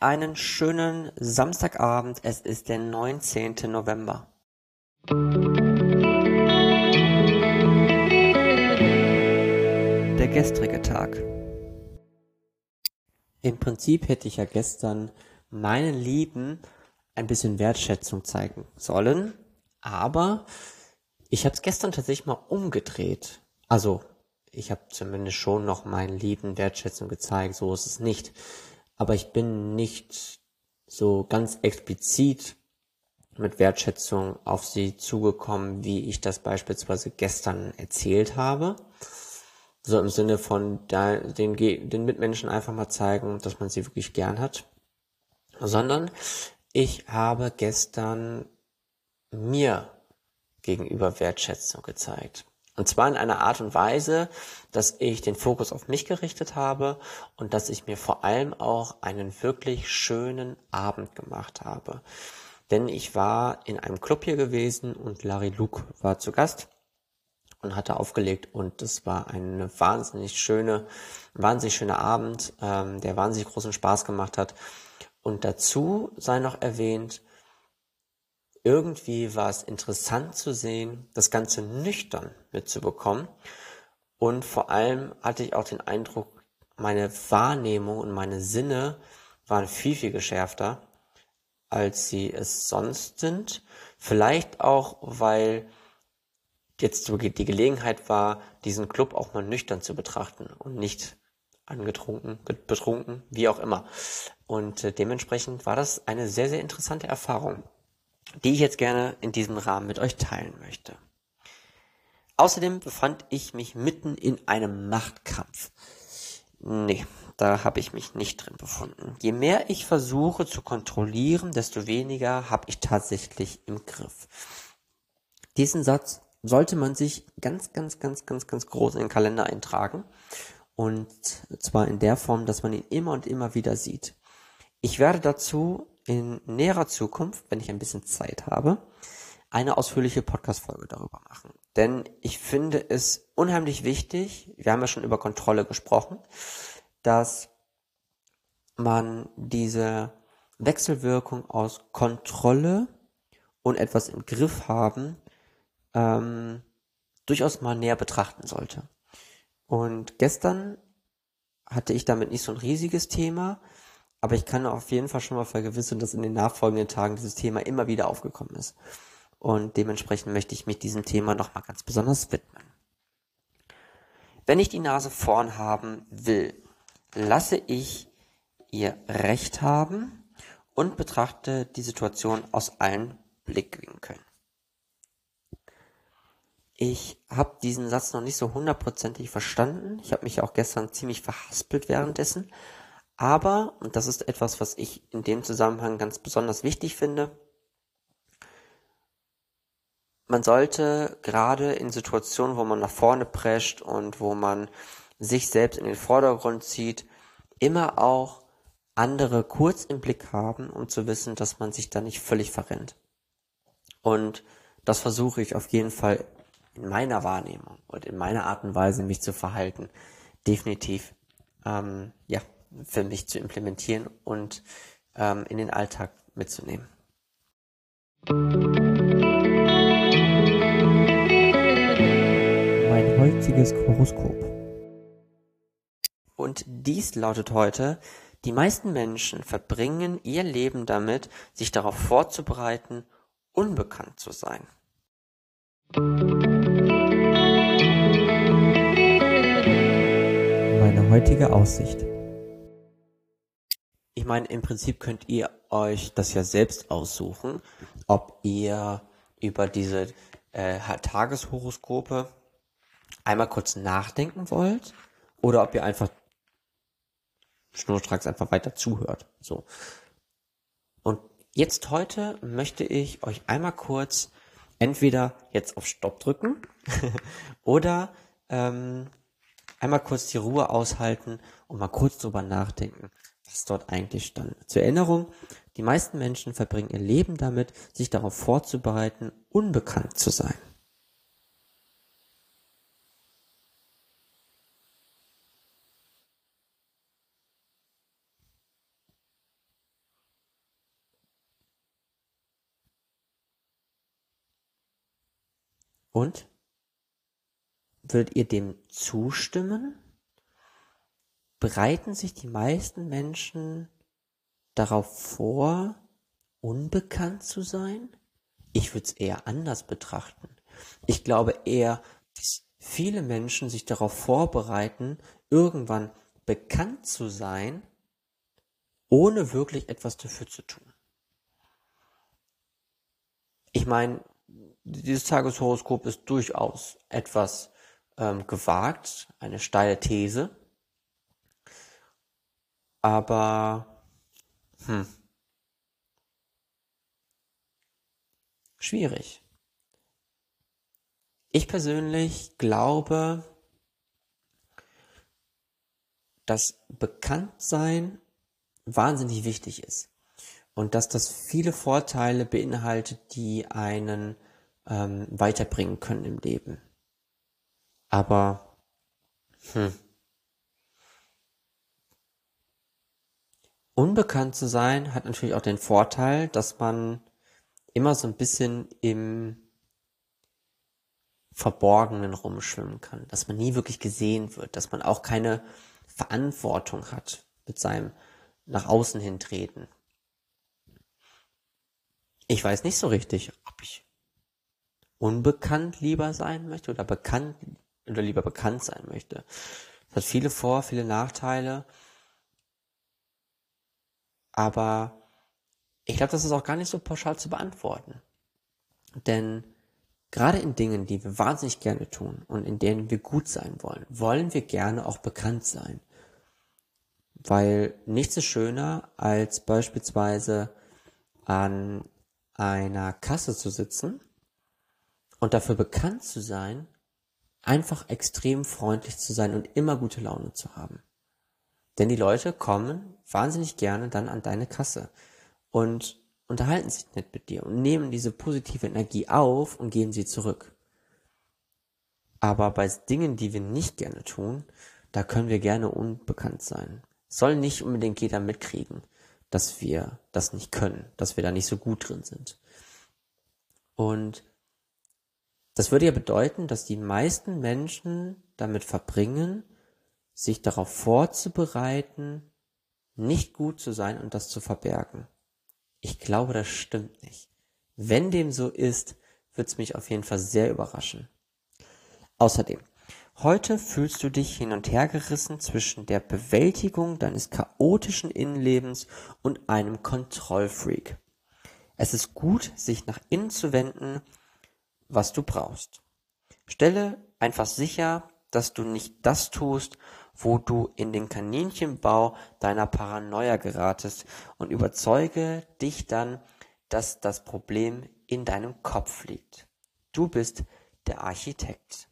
einen schönen Samstagabend. Es ist der 19. November. Der gestrige Tag. Im Prinzip hätte ich ja gestern meinen Lieben ein bisschen Wertschätzung zeigen sollen, aber ich habe es gestern tatsächlich mal umgedreht. Also ich habe zumindest schon noch meinen Lieben Wertschätzung gezeigt, so ist es nicht. Aber ich bin nicht so ganz explizit mit Wertschätzung auf sie zugekommen, wie ich das beispielsweise gestern erzählt habe. So im Sinne von den, den Mitmenschen einfach mal zeigen, dass man sie wirklich gern hat. Sondern ich habe gestern mir gegenüber Wertschätzung gezeigt. Und zwar in einer Art und Weise, dass ich den Fokus auf mich gerichtet habe und dass ich mir vor allem auch einen wirklich schönen Abend gemacht habe. Denn ich war in einem Club hier gewesen und Larry Luke war zu Gast und hatte aufgelegt und es war eine wahnsinnig schöne, wahnsinnig schöner Abend, ähm, der wahnsinnig großen Spaß gemacht hat. Und dazu sei noch erwähnt, irgendwie war es interessant zu sehen, das Ganze nüchtern mitzubekommen. Und vor allem hatte ich auch den Eindruck, meine Wahrnehmung und meine Sinne waren viel, viel geschärfter, als sie es sonst sind. Vielleicht auch, weil jetzt die Gelegenheit war, diesen Club auch mal nüchtern zu betrachten und nicht angetrunken, betrunken, wie auch immer. Und äh, dementsprechend war das eine sehr, sehr interessante Erfahrung die ich jetzt gerne in diesem Rahmen mit euch teilen möchte. Außerdem befand ich mich mitten in einem Machtkampf. Nee, da habe ich mich nicht drin befunden. Je mehr ich versuche zu kontrollieren, desto weniger habe ich tatsächlich im Griff. Diesen Satz sollte man sich ganz, ganz, ganz, ganz, ganz groß in den Kalender eintragen. Und zwar in der Form, dass man ihn immer und immer wieder sieht. Ich werde dazu in näherer Zukunft, wenn ich ein bisschen Zeit habe, eine ausführliche Podcast-Folge darüber machen. Denn ich finde es unheimlich wichtig, wir haben ja schon über Kontrolle gesprochen, dass man diese Wechselwirkung aus Kontrolle und etwas im Griff haben ähm, durchaus mal näher betrachten sollte. Und gestern hatte ich damit nicht so ein riesiges Thema, aber ich kann auf jeden Fall schon mal vergewissern, dass in den nachfolgenden Tagen dieses Thema immer wieder aufgekommen ist. Und dementsprechend möchte ich mich diesem Thema nochmal ganz besonders widmen. Wenn ich die Nase vorn haben will, lasse ich ihr Recht haben und betrachte die Situation aus allen Blickwinkeln. Ich habe diesen Satz noch nicht so hundertprozentig verstanden. Ich habe mich auch gestern ziemlich verhaspelt währenddessen. Aber, und das ist etwas, was ich in dem Zusammenhang ganz besonders wichtig finde, man sollte gerade in Situationen, wo man nach vorne prescht und wo man sich selbst in den Vordergrund zieht, immer auch andere kurz im Blick haben, um zu wissen, dass man sich da nicht völlig verrennt. Und das versuche ich auf jeden Fall in meiner Wahrnehmung und in meiner Art und Weise, mich zu verhalten, definitiv ähm, ja für mich zu implementieren und ähm, in den Alltag mitzunehmen. Mein heutiges Horoskop. Und dies lautet heute, die meisten Menschen verbringen ihr Leben damit, sich darauf vorzubereiten, unbekannt zu sein. Meine heutige Aussicht. Ich meine, im Prinzip könnt ihr euch das ja selbst aussuchen, ob ihr über diese äh, Tageshoroskope einmal kurz nachdenken wollt oder ob ihr einfach schnurstracks einfach weiter zuhört. So. Und jetzt heute möchte ich euch einmal kurz entweder jetzt auf Stopp drücken oder ähm, einmal kurz die Ruhe aushalten und mal kurz drüber nachdenken, was dort eigentlich stand. Zur Erinnerung, die meisten Menschen verbringen ihr Leben damit, sich darauf vorzubereiten, unbekannt zu sein. Und würdet ihr dem zustimmen? Bereiten sich die meisten Menschen darauf vor, unbekannt zu sein? Ich würde es eher anders betrachten. Ich glaube eher, dass viele Menschen sich darauf vorbereiten, irgendwann bekannt zu sein, ohne wirklich etwas dafür zu tun. Ich meine, dieses Tageshoroskop ist durchaus etwas ähm, gewagt, eine steile These, aber hm, schwierig. Ich persönlich glaube, dass Bekanntsein wahnsinnig wichtig ist und dass das viele Vorteile beinhaltet, die einen ähm, weiterbringen können im Leben. Aber hm, unbekannt zu sein hat natürlich auch den Vorteil, dass man immer so ein bisschen im Verborgenen rumschwimmen kann, dass man nie wirklich gesehen wird, dass man auch keine Verantwortung hat mit seinem nach außen hintreten. Ich weiß nicht so richtig, ob ich unbekannt lieber sein möchte oder bekannt oder lieber bekannt sein möchte. Es hat viele Vor-, viele Nachteile. Aber ich glaube, das ist auch gar nicht so pauschal zu beantworten. Denn gerade in Dingen, die wir wahnsinnig gerne tun und in denen wir gut sein wollen, wollen wir gerne auch bekannt sein. Weil nichts ist schöner, als beispielsweise an einer Kasse zu sitzen und dafür bekannt zu sein, einfach extrem freundlich zu sein und immer gute Laune zu haben. Denn die Leute kommen wahnsinnig gerne dann an deine Kasse und unterhalten sich nett mit dir und nehmen diese positive Energie auf und gehen sie zurück. Aber bei Dingen, die wir nicht gerne tun, da können wir gerne unbekannt sein. Soll nicht unbedingt jeder mitkriegen, dass wir das nicht können, dass wir da nicht so gut drin sind. Und das würde ja bedeuten, dass die meisten Menschen damit verbringen, sich darauf vorzubereiten, nicht gut zu sein und das zu verbergen. Ich glaube, das stimmt nicht. Wenn dem so ist, wird es mich auf jeden Fall sehr überraschen. Außerdem, heute fühlst du dich hin und her gerissen zwischen der Bewältigung deines chaotischen Innenlebens und einem Kontrollfreak. Es ist gut, sich nach innen zu wenden was du brauchst. Stelle einfach sicher, dass du nicht das tust, wo du in den Kaninchenbau deiner Paranoia geratest und überzeuge dich dann, dass das Problem in deinem Kopf liegt. Du bist der Architekt.